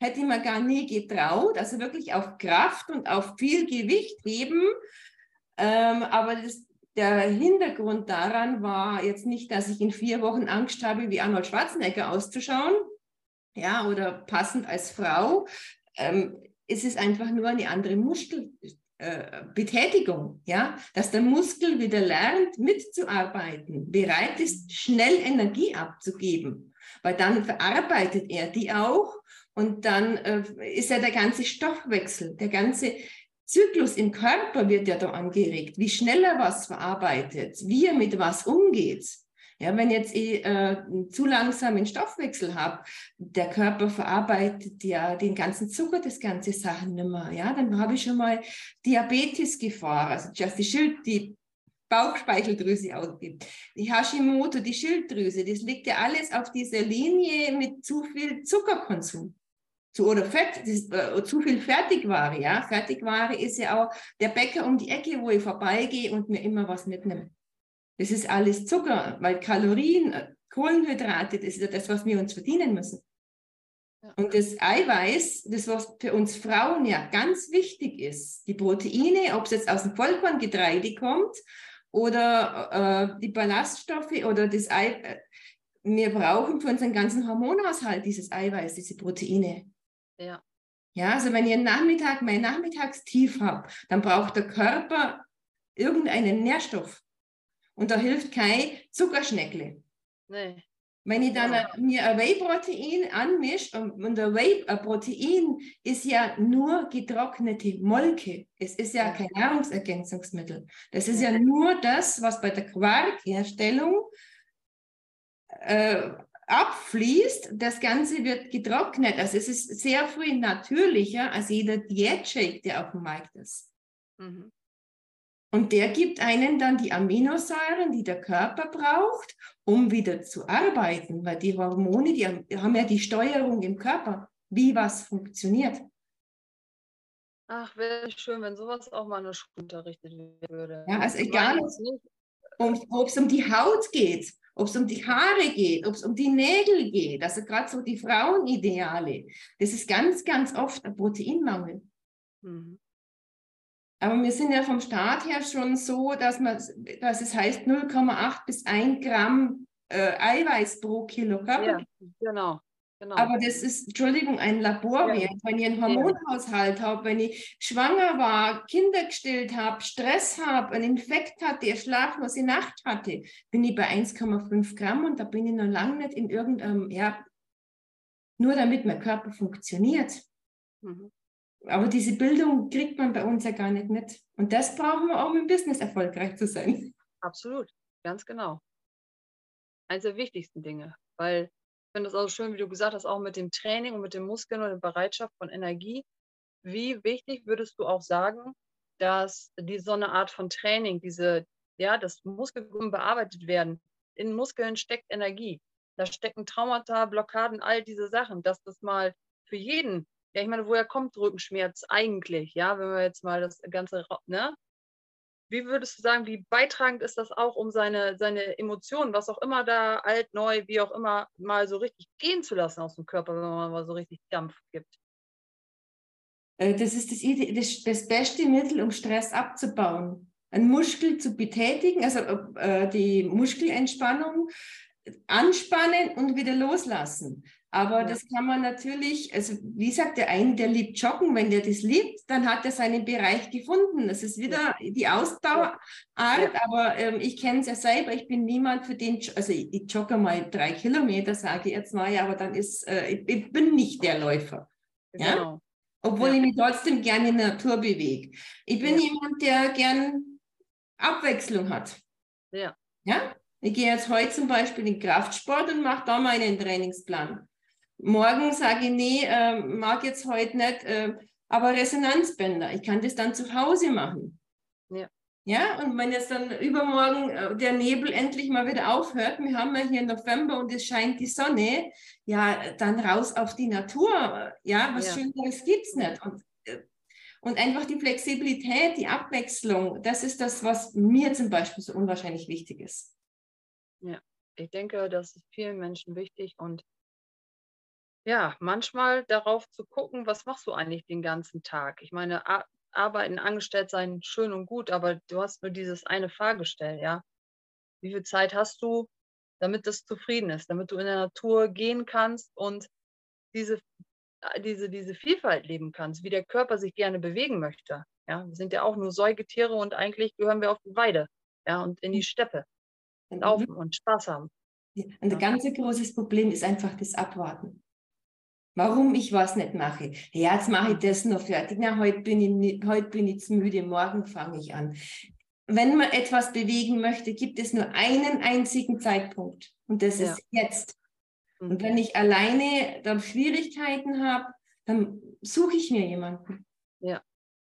Hätte ich mir gar nie getraut. Also wirklich auf Kraft und auf viel Gewicht heben. Ähm, aber das, der Hintergrund daran war jetzt nicht, dass ich in vier Wochen Angst habe, wie Arnold Schwarzenegger auszuschauen. Ja, oder passend als Frau. Ähm, es ist einfach nur eine andere Muskel, Betätigung, ja, dass der Muskel wieder lernt, mitzuarbeiten, bereit ist, schnell Energie abzugeben, weil dann verarbeitet er die auch und dann äh, ist ja der ganze Stoffwechsel, der ganze Zyklus im Körper wird ja da angeregt, wie schnell er was verarbeitet, wie er mit was umgeht. Ja, wenn jetzt ich äh, zu langsamen Stoffwechsel habe, der Körper verarbeitet ja den ganzen Zucker, das ganze Sachen nicht mehr. Ja, dann habe ich schon mal Diabetesgefahr, also just die Schild, die Bauchspeicheldrüse ausgibt. Die Hashimoto, die Schilddrüse, das liegt ja alles auf dieser Linie mit zu viel Zuckerkonsum. Zu, oder Fett, das, äh, zu viel Fertigware, ja. Fertigware ist ja auch der Bäcker um die Ecke, wo ich vorbeigehe und mir immer was mitnehme. Das ist alles Zucker, weil Kalorien, Kohlenhydrate, das ist ja das, was wir uns verdienen müssen. Und das Eiweiß, das was für uns Frauen ja ganz wichtig ist, die Proteine, ob es jetzt aus dem Vollkorngetreide kommt oder äh, die Ballaststoffe oder das Ei, äh, wir brauchen für unseren ganzen Hormonhaushalt dieses Eiweiß, diese Proteine. Ja. Ja, also wenn einen Nachmittag, mein Nachmittagstief habe, dann braucht der Körper irgendeinen Nährstoff. Und da hilft kein Zuckerschneckle. Nee. Wenn ich dann ja. mir ein Whey-Protein anmische, und ein Whey-Protein ist ja nur getrocknete Molke. Es ist ja, kein Nahrungsergänzungsmittel. Das ist ja. ja nur das, was bei der Quarkherstellung äh, abfließt. Das Ganze wird getrocknet. Also es ist sehr viel natürlicher als jeder Diätshake, der auf dem Markt ist. Mhm. Und der gibt einen dann die Aminosäuren, die der Körper braucht, um wieder zu arbeiten, weil die Hormone, die haben ja die Steuerung im Körper, wie was funktioniert. Ach, wäre schön, wenn sowas auch mal in der Schule unterrichtet würde. Ja, also egal, ob es um die Haut geht, ob es um die Haare geht, ob es um die Nägel geht, also gerade so die Frauenideale, das ist ganz, ganz oft ein Proteinmangel. Mhm. Aber wir sind ja vom Start her schon so, dass, man, dass es heißt 0,8 bis 1 Gramm äh, Eiweiß pro Kilo Körper. Ja, genau. Genau. Aber das ist, Entschuldigung, ein Laborwert. Ja. Wenn ich einen Hormonhaushalt ja. habe, wenn ich schwanger war, Kinder gestillt habe, Stress habe, einen Infekt hatte, eine schlaflose Nacht hatte, bin ich bei 1,5 Gramm und da bin ich noch lange nicht in irgendeinem, ja, nur damit mein Körper funktioniert. Mhm. Aber diese Bildung kriegt man bei uns ja gar nicht mit. Und das brauchen wir auch, um im Business erfolgreich zu sein. Absolut, ganz genau. Eines der wichtigsten Dinge, weil ich finde es auch schön, wie du gesagt hast, auch mit dem Training und mit dem Muskeln und der Bereitschaft von Energie. Wie wichtig würdest du auch sagen, dass die so eine Art von Training, diese, ja, das Muskelgruppen bearbeitet werden. In Muskeln steckt Energie. Da stecken Traumata, Blockaden, all diese Sachen, dass das mal für jeden ja, ich meine, woher kommt Rückenschmerz eigentlich? Ja, wenn wir jetzt mal das Ganze, ne? Wie würdest du sagen, wie beitragend ist das auch, um seine, seine Emotionen, was auch immer da alt, neu, wie auch immer, mal so richtig gehen zu lassen aus dem Körper, wenn man mal so richtig Dampf gibt? Äh, das ist das, das, das beste Mittel, um Stress abzubauen. Einen Muskel zu betätigen, also äh, die Muskelentspannung anspannen und wieder loslassen. Aber ja. das kann man natürlich, also wie sagt der eine, der liebt Joggen, wenn der das liebt, dann hat er seinen Bereich gefunden. Das ist wieder die Ausdauerart, ja. aber ähm, ich kenne es ja selber, ich bin niemand für den, also ich, ich jogge mal drei Kilometer, sage ich jetzt mal, ja, aber dann ist, äh, ich, ich, bin nicht der Läufer. Ja? Genau. Obwohl ich mich trotzdem gerne in der Natur bewege. Ich bin jemand, der gern Abwechslung hat. Ja. Ja? Ich gehe jetzt heute zum Beispiel in Kraftsport und mache da meinen Trainingsplan. Morgen sage ich, nee, äh, mag jetzt heute nicht, äh, aber Resonanzbänder, ich kann das dann zu Hause machen. Ja. Ja, und wenn jetzt dann übermorgen äh, der Nebel endlich mal wieder aufhört, wir haben ja hier November und es scheint die Sonne, ja, dann raus auf die Natur. Ja, was ja. Schöneres gibt es nicht. Und, äh, und einfach die Flexibilität, die Abwechslung, das ist das, was mir zum Beispiel so unwahrscheinlich wichtig ist. Ja, ich denke, das ist vielen Menschen wichtig und ja, manchmal darauf zu gucken, was machst du eigentlich den ganzen Tag? Ich meine, arbeiten, angestellt sein, schön und gut, aber du hast nur dieses eine Fahrgestell, ja? Wie viel Zeit hast du, damit das zufrieden ist, damit du in der Natur gehen kannst und diese, äh, diese, diese Vielfalt leben kannst, wie der Körper sich gerne bewegen möchte. Ja, wir sind ja auch nur Säugetiere und eigentlich gehören wir auf die Weide, ja, und in die hm. Steppe. Mhm. Laufen und Spaß haben. Ja, und ein ganz großes Problem ist einfach das Abwarten. Warum ich was nicht mache. Ja, jetzt mache ich das noch fertig. Na, heute bin ich, nicht, heute bin ich zu müde, morgen fange ich an. Wenn man etwas bewegen möchte, gibt es nur einen einzigen Zeitpunkt. Und das ja. ist jetzt. Und mhm. wenn ich alleine da Schwierigkeiten habe, dann suche ich mir jemanden. Ja.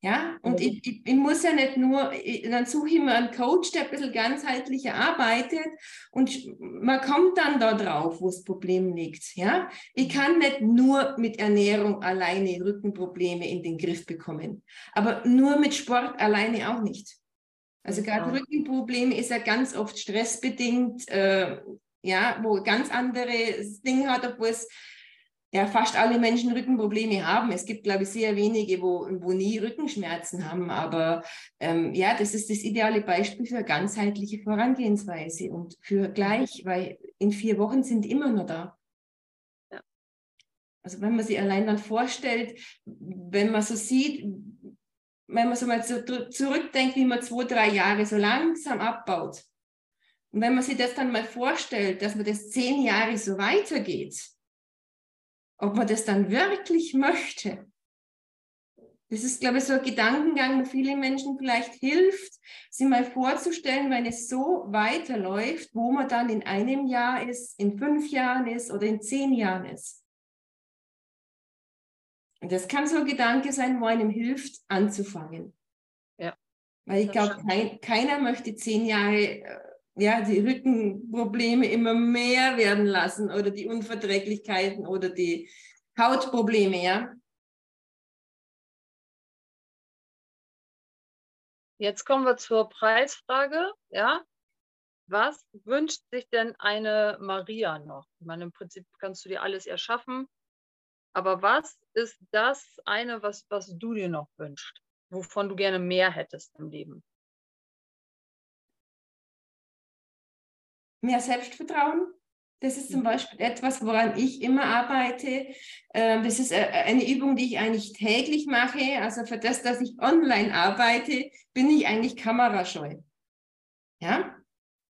Ja, und ich, ich, ich, muss ja nicht nur, ich, dann suche ich mir einen Coach, der ein bisschen ganzheitlicher arbeitet und man kommt dann da drauf, wo das Problem liegt. Ja, ich kann nicht nur mit Ernährung alleine Rückenprobleme in den Griff bekommen, aber nur mit Sport alleine auch nicht. Also gerade ja. Rückenprobleme ist ja ganz oft stressbedingt, äh, ja, wo ganz andere Dinge hat, obwohl es ja fast alle Menschen Rückenprobleme haben. Es gibt, glaube ich, sehr wenige, wo, wo nie Rückenschmerzen haben. Aber ähm, ja, das ist das ideale Beispiel für ganzheitliche Vorangehensweise und für gleich, weil in vier Wochen sind immer nur da. Ja. Also wenn man sich allein dann vorstellt, wenn man so sieht, wenn man so mal so zurückdenkt, wie man zwei, drei Jahre so langsam abbaut. Und wenn man sich das dann mal vorstellt, dass man das zehn Jahre so weitergeht, ob man das dann wirklich möchte. Das ist, glaube ich, so ein Gedankengang, der vielen Menschen vielleicht hilft, sich mal vorzustellen, wenn es so weiterläuft, wo man dann in einem Jahr ist, in fünf Jahren ist oder in zehn Jahren ist. Und das kann so ein Gedanke sein, wo einem hilft, anzufangen. Ja. Weil ich glaube, kein, keiner möchte zehn Jahre äh, ja, die Rückenprobleme immer mehr werden lassen oder die Unverträglichkeiten oder die Hautprobleme, ja. Jetzt kommen wir zur Preisfrage, ja. Was wünscht sich denn eine Maria noch? Ich meine, im Prinzip kannst du dir alles erschaffen, aber was ist das eine, was, was du dir noch wünschst, wovon du gerne mehr hättest im Leben? Mehr Selbstvertrauen. Das ist zum mhm. Beispiel etwas, woran ich immer arbeite. Ähm, das ist äh, eine Übung, die ich eigentlich täglich mache. Also für das, dass ich online arbeite, bin ich eigentlich kamerascheu. Ja?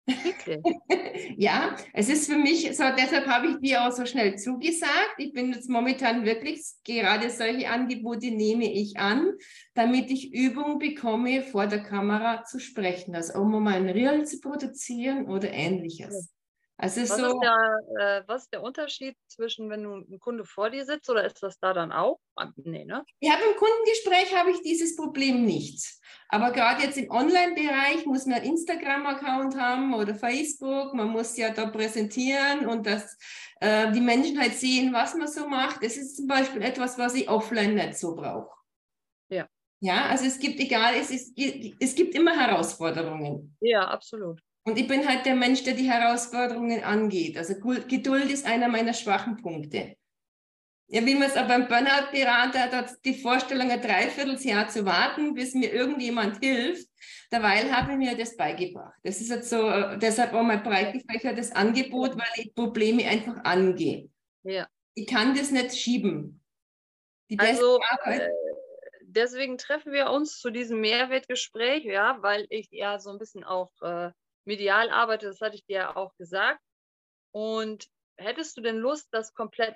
(laughs) Ja, es ist für mich so, deshalb habe ich dir auch so schnell zugesagt. Ich bin jetzt momentan wirklich, gerade solche Angebote nehme ich an, damit ich Übung bekomme, vor der Kamera zu sprechen. Also um mal ein Reel zu produzieren oder ähnliches. Also was, so, ist der, äh, was ist der Unterschied zwischen, wenn du ein Kunde vor dir sitzt oder ist das da dann auch? Ah, nee, ne? Ja, im Kundengespräch habe ich dieses Problem nicht. Aber gerade jetzt im Online-Bereich muss man einen Instagram-Account haben oder Facebook. Man muss ja da präsentieren und dass äh, die Menschen halt sehen, was man so macht. Das ist zum Beispiel etwas, was ich offline nicht so brauche. Ja. Ja, also es gibt, egal, es, ist, es gibt immer Herausforderungen. Ja, absolut. Und ich bin halt der Mensch, der die Herausforderungen angeht. Also Geduld ist einer meiner schwachen Punkte. Ja, wie man es aber beim Burnout-Berater hat, die Vorstellung, ein Dreivierteljahr zu warten, bis mir irgendjemand hilft. Derweil habe ich mir das beigebracht. Das ist jetzt so, deshalb auch mein breit gefächertes Angebot, weil ich Probleme einfach angehe. Ja. Ich kann das nicht schieben. Die also, Arbeit, äh, deswegen treffen wir uns zu diesem Mehrwertgespräch, ja, weil ich ja so ein bisschen auch äh, medial arbeite, das hatte ich dir ja auch gesagt. Und hättest du denn Lust, das komplett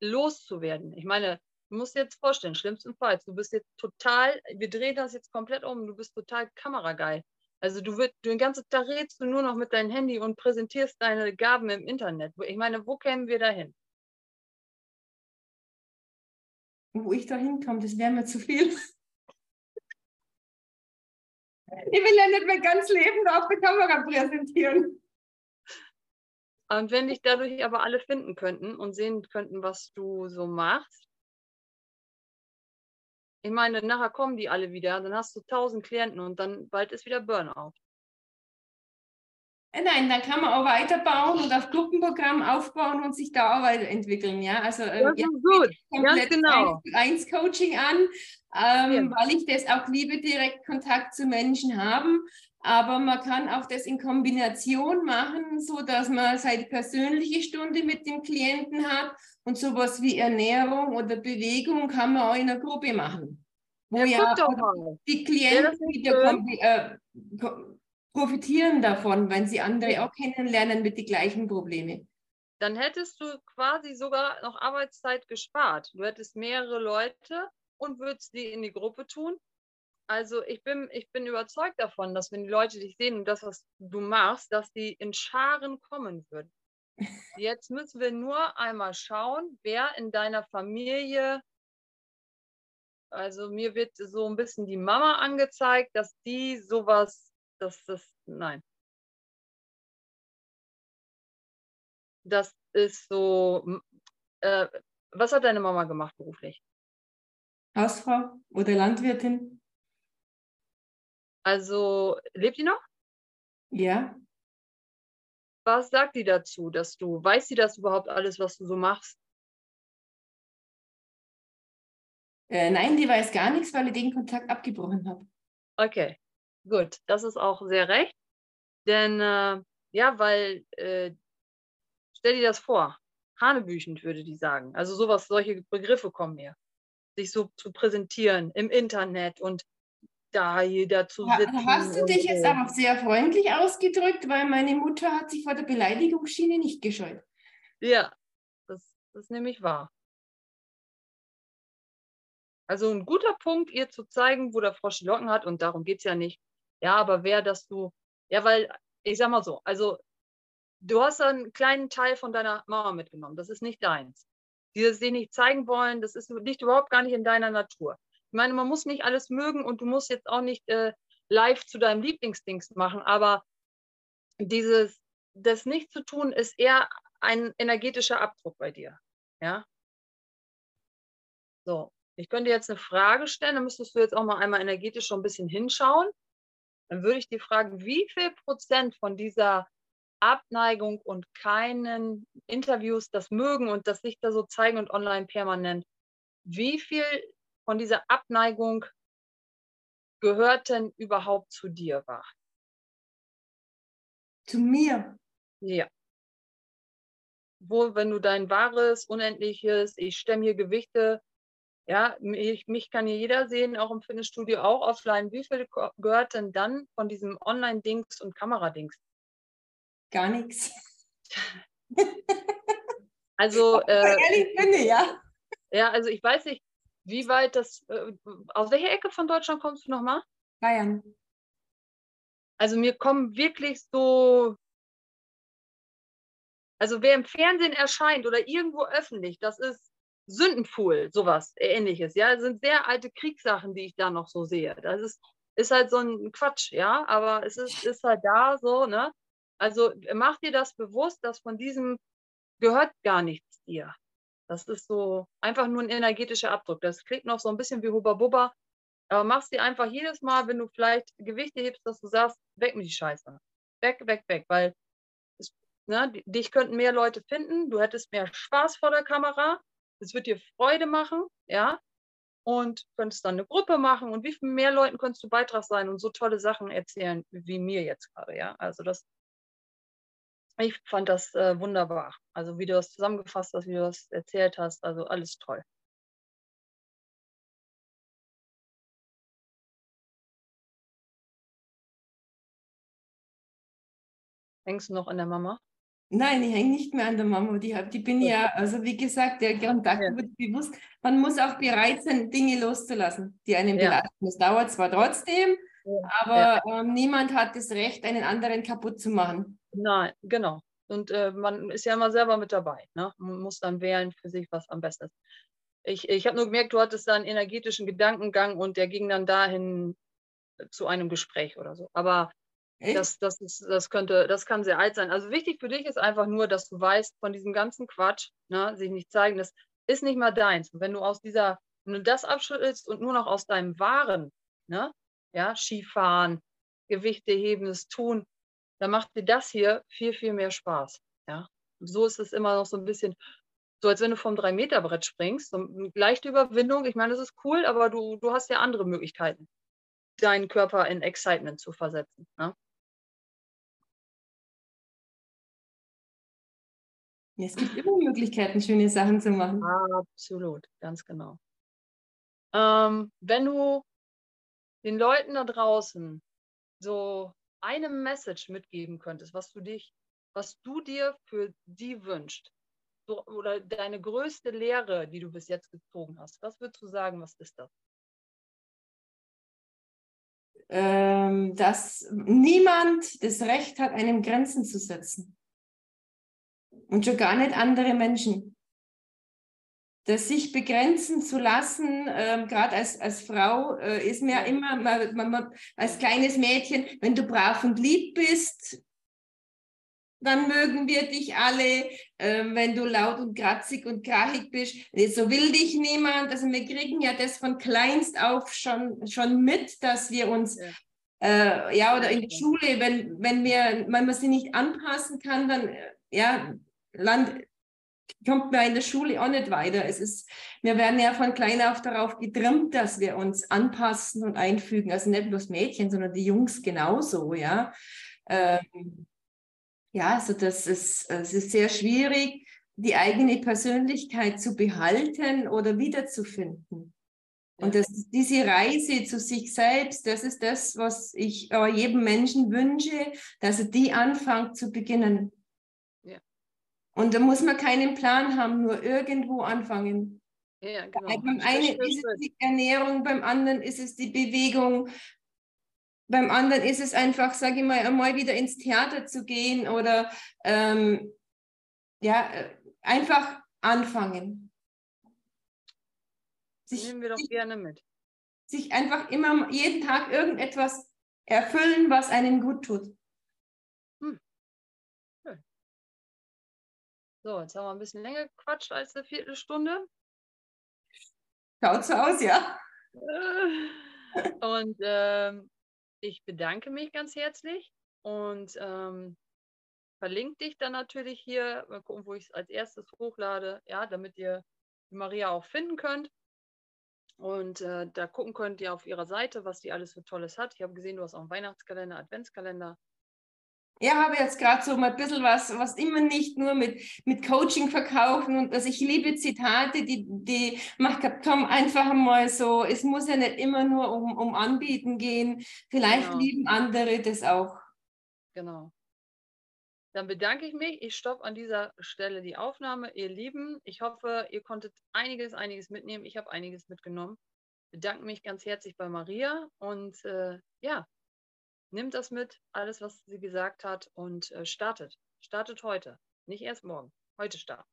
loszuwerden? Ich meine, du musst dir jetzt vorstellen, schlimmstenfalls, du bist jetzt total, wir drehen das jetzt komplett um, du bist total kamerageil. Also du wird, du den ganzen Tag redest du nur noch mit deinem Handy und präsentierst deine Gaben im Internet. Ich meine, wo kämen wir dahin? Wo ich da hinkomme, das wäre mir zu viel. Ich will ja nicht mein ganz Leben auf der Kamera präsentieren. Und wenn dich dadurch aber alle finden könnten und sehen könnten, was du so machst, ich meine, nachher kommen die alle wieder, dann hast du tausend Klienten und dann bald ist wieder Burnout. Äh, nein, dann kann man auch weiterbauen und auf Gruppenprogramm aufbauen und sich da auch weiterentwickeln. Ja, also äh, das ist gut. Ganz genau. Eins Coaching an, ähm, ja. weil ich das auch liebe, direkt Kontakt zu Menschen haben. Aber man kann auch das in Kombination machen, so dass man seine persönliche Stunde mit dem Klienten hat und sowas wie Ernährung oder Bewegung kann man auch in einer Gruppe machen. Wo ja, ja die Klienten wieder äh, profitieren davon, wenn sie andere auch kennenlernen mit den gleichen Problemen. Dann hättest du quasi sogar noch Arbeitszeit gespart. Du hättest mehrere Leute und würdest die in die Gruppe tun. Also ich bin, ich bin überzeugt davon, dass wenn die Leute dich sehen und das, was du machst, dass die in Scharen kommen würden. (laughs) Jetzt müssen wir nur einmal schauen, wer in deiner Familie, also mir wird so ein bisschen die Mama angezeigt, dass die sowas, dass das, nein. Das ist so, äh, was hat deine Mama gemacht beruflich? Hausfrau oder Landwirtin? Also lebt die noch? Ja. Was sagt die dazu, dass du, weiß sie das überhaupt alles, was du so machst? Äh, nein, die weiß gar nichts, weil ich den Kontakt abgebrochen habe. Okay, gut. Das ist auch sehr recht. Denn, äh, ja, weil, äh, stell dir das vor, hanebüchend würde die sagen. Also sowas, solche Begriffe kommen mir. Sich so zu präsentieren im Internet und da jeder zu sitzen. Hast du dich jetzt aber sehr freundlich ausgedrückt, weil meine Mutter hat sich vor der Beleidigungsschiene nicht gescheut. Ja, das, das ist nämlich wahr. Also ein guter Punkt, ihr zu zeigen, wo der Frosch die Locken hat, und darum geht es ja nicht. Ja, aber wer, dass du, ja, weil, ich sag mal so, also du hast einen kleinen Teil von deiner Mama mitgenommen, das ist nicht deins. Dieses dir nicht zeigen wollen, das ist, liegt überhaupt gar nicht in deiner Natur. Ich meine, man muss nicht alles mögen und du musst jetzt auch nicht äh, live zu deinem Lieblingsdings machen, aber dieses, das nicht zu tun, ist eher ein energetischer Abdruck bei dir. Ja. So, ich könnte jetzt eine Frage stellen, dann müsstest du jetzt auch mal einmal energetisch schon ein bisschen hinschauen. Dann würde ich dir fragen, wie viel Prozent von dieser Abneigung und keinen Interviews das mögen und das sich da so zeigen und online permanent, wie viel von dieser Abneigung gehört denn überhaupt zu dir war? Zu mir? Ja. Wo, wenn du dein wahres, unendliches, ich stemme hier Gewichte, ja, mich, mich kann hier jeder sehen, auch im Fitnessstudio, auch offline. Wie viel gehört denn dann von diesem Online-Dings und Kameradings? Gar nichts. Also, (laughs) äh, ehrlich finde, ja. Ja, also ich weiß nicht, wie weit das, äh, aus welcher Ecke von Deutschland kommst du nochmal? Bayern. Also mir kommen wirklich so, also wer im Fernsehen erscheint oder irgendwo öffentlich, das ist Sündenpfuhl, sowas ähnliches. Ja, das sind sehr alte Kriegssachen, die ich da noch so sehe. Das ist, ist halt so ein Quatsch, ja, aber es ist, ist halt da so, ne? Also mach dir das bewusst, dass von diesem gehört gar nichts dir. Das ist so einfach nur ein energetischer Abdruck. Das klingt noch so ein bisschen wie Hubba Bubba, aber machst dir einfach jedes Mal, wenn du vielleicht Gewichte hebst, dass du sagst, weg mit die Scheiße. Weg, weg, weg, weil es, ne, dich könnten mehr Leute finden, du hättest mehr Spaß vor der Kamera, es wird dir Freude machen, ja, und könntest dann eine Gruppe machen und wie viel mehr Leuten könntest du Beitrag sein und so tolle Sachen erzählen wie mir jetzt gerade, ja. Also das, ich fand das äh, wunderbar. Also wie du das zusammengefasst hast, wie du das erzählt hast, also alles toll. Hängst du noch an der Mama? Nein, ich hänge nicht mehr an der Mama. Die, die bin ja, also wie gesagt, der Kontakt ja. wird bewusst. Man muss auch bereit sein, Dinge loszulassen, die einen ja. belasten. Es dauert zwar trotzdem, ja. aber ähm, niemand hat das Recht, einen anderen kaputt zu machen. Nein, genau. Und äh, man ist ja immer selber mit dabei. Ne? Man muss dann wählen für sich, was am besten ist. Ich, ich habe nur gemerkt, du hattest da einen energetischen Gedankengang und der ging dann dahin zu einem Gespräch oder so. Aber das, das, ist, das, könnte, das kann sehr alt sein. Also wichtig für dich ist einfach nur, dass du weißt, von diesem ganzen Quatsch, ne, sich nicht zeigen, das ist nicht mal deins. Und wenn du aus dieser, wenn du das abschüttelst und nur noch aus deinem Waren, ne, ja, Skifahren, Gewichte heben, es tun, dann macht dir das hier viel, viel mehr Spaß. Ja. Und so ist es immer noch so ein bisschen, so als wenn du vom 3-Meter-Brett springst, so eine leichte Überwindung. Ich meine, das ist cool, aber du, du hast ja andere Möglichkeiten, deinen Körper in Excitement zu versetzen. Ne? Es gibt immer Möglichkeiten, schöne Sachen zu machen. Absolut, ganz genau. Ähm, wenn du den Leuten da draußen so eine Message mitgeben könntest, was du dich, was du dir für die wünschst, so, oder deine größte Lehre, die du bis jetzt gezogen hast, was würdest du sagen, was ist das? Ähm, dass niemand das Recht hat, einem Grenzen zu setzen und schon gar nicht andere Menschen. Das sich begrenzen zu lassen, äh, gerade als, als Frau, äh, ist mir immer, man, man, als kleines Mädchen, wenn du brav und lieb bist, dann mögen wir dich alle. Äh, wenn du laut und kratzig und krachig bist, so will dich niemand. Also wir kriegen ja das von kleinst auf schon, schon mit, dass wir uns ja. Äh, ja, oder in der Schule, wenn, wenn, wir, wenn man sie nicht anpassen kann, dann, äh, ja, Land, kommt man in der Schule auch nicht weiter. Es ist, wir werden ja von klein auf darauf getrimmt, dass wir uns anpassen und einfügen. Also nicht bloß Mädchen, sondern die Jungs genauso, ja. Ähm, ja, also das ist, es ist sehr schwierig, die eigene Persönlichkeit zu behalten oder wiederzufinden. Und das, diese Reise zu sich selbst, das ist das, was ich jedem Menschen wünsche, dass er die anfängt zu beginnen. Und da muss man keinen Plan haben, nur irgendwo anfangen. Ja, genau. Beim einen ist es die Ernährung, beim anderen ist es die Bewegung, beim anderen ist es einfach, sage ich mal, einmal wieder ins Theater zu gehen oder ähm, ja, äh, einfach anfangen. Sich, Nehmen wir doch gerne mit. Sich einfach immer jeden Tag irgendetwas erfüllen, was einem gut tut. So, jetzt haben wir ein bisschen länger gequatscht als eine Viertelstunde. Schaut so aus, ja. Und ähm, ich bedanke mich ganz herzlich und ähm, verlinke dich dann natürlich hier, mal gucken, wo ich es als erstes hochlade, ja, damit ihr Maria auch finden könnt. Und äh, da gucken könnt ihr auf ihrer Seite, was die alles für Tolles hat. Ich habe gesehen, du hast auch einen Weihnachtskalender, Adventskalender. Ja, habe jetzt gerade so mal ein bisschen was, was immer nicht nur mit, mit Coaching verkaufen und also ich liebe Zitate, die, die macht Tom einfach mal so, es muss ja nicht immer nur um, um Anbieten gehen. Vielleicht genau. lieben andere das auch. Genau. Dann bedanke ich mich. Ich stoppe an dieser Stelle die Aufnahme. Ihr Lieben, ich hoffe, ihr konntet einiges, einiges mitnehmen. Ich habe einiges mitgenommen. Bedanke mich ganz herzlich bei Maria und äh, ja, nimmt das mit, alles, was sie gesagt hat und äh, startet. Startet heute, nicht erst morgen. Heute starten.